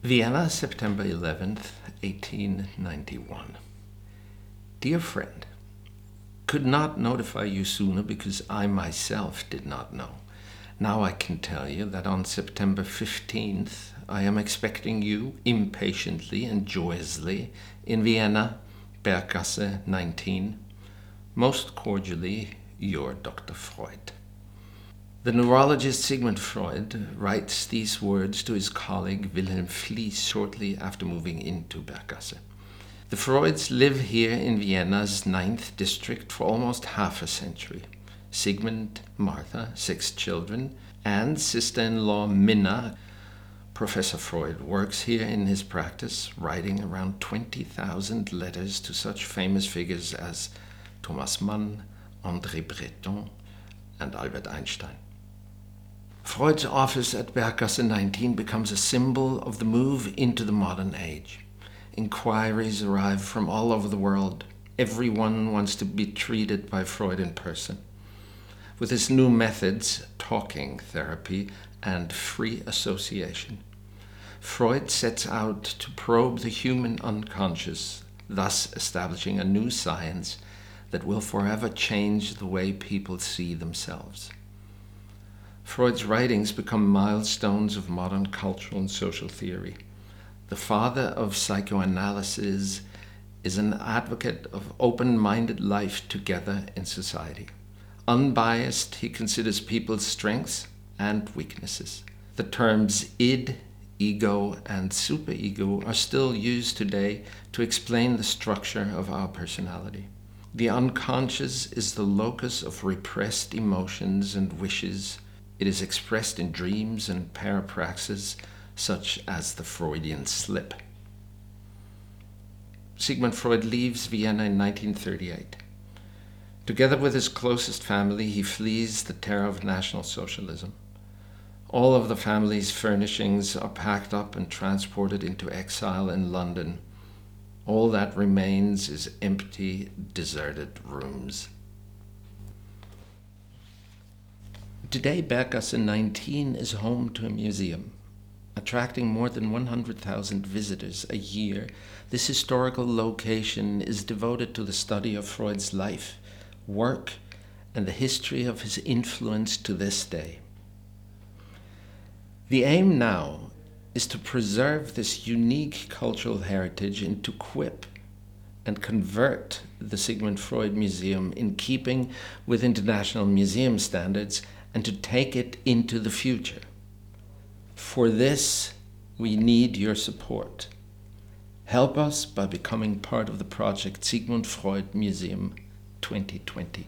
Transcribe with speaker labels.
Speaker 1: Vienna, September 11th, 1891. Dear friend, could not notify you sooner because I myself did not know. Now I can tell you that on September 15th I am expecting you impatiently and joyously in Vienna, Berggasse 19. Most cordially, your Dr. Freud. The neurologist Sigmund Freud writes these words to his colleague Wilhelm Fliess shortly after moving into Berggasse. The Freuds live here in Vienna's ninth district for almost half a century. Sigmund, Martha, six children, and sister in law Minna. Professor Freud works here in his practice, writing around 20,000 letters to such famous figures as Thomas Mann, André Breton, and Albert Einstein. Freud's office at Berggasse 19 becomes a symbol of the move into the modern age. Inquiries arrive from all over the world. Everyone wants to be treated by Freud in person. With his new methods, talking therapy and free association, Freud sets out to probe the human unconscious, thus establishing a new science that will forever change the way people see themselves. Freud's writings become milestones of modern cultural and social theory. The father of psychoanalysis is an advocate of open minded life together in society. Unbiased, he considers people's strengths and weaknesses. The terms id, ego, and superego are still used today to explain the structure of our personality. The unconscious is the locus of repressed emotions and wishes it is expressed in dreams and parapraxis, such as the Freudian slip. Sigmund Freud leaves Vienna in 1938. Together with his closest family, he flees the terror of National Socialism. All of the family's furnishings are packed up and transported into exile in London. All that remains is empty, deserted rooms. Today, Berggasse 19 is home to a museum. Attracting more than 100,000 visitors a year, this historical location is devoted to the study of Freud's life, work, and the history of his influence to this day. The aim now is to preserve this unique cultural heritage and to equip and convert the Sigmund Freud Museum in keeping with international museum standards and to take it into the future. For this, we need your support. Help us by becoming part of the project Sigmund Freud Museum 2020.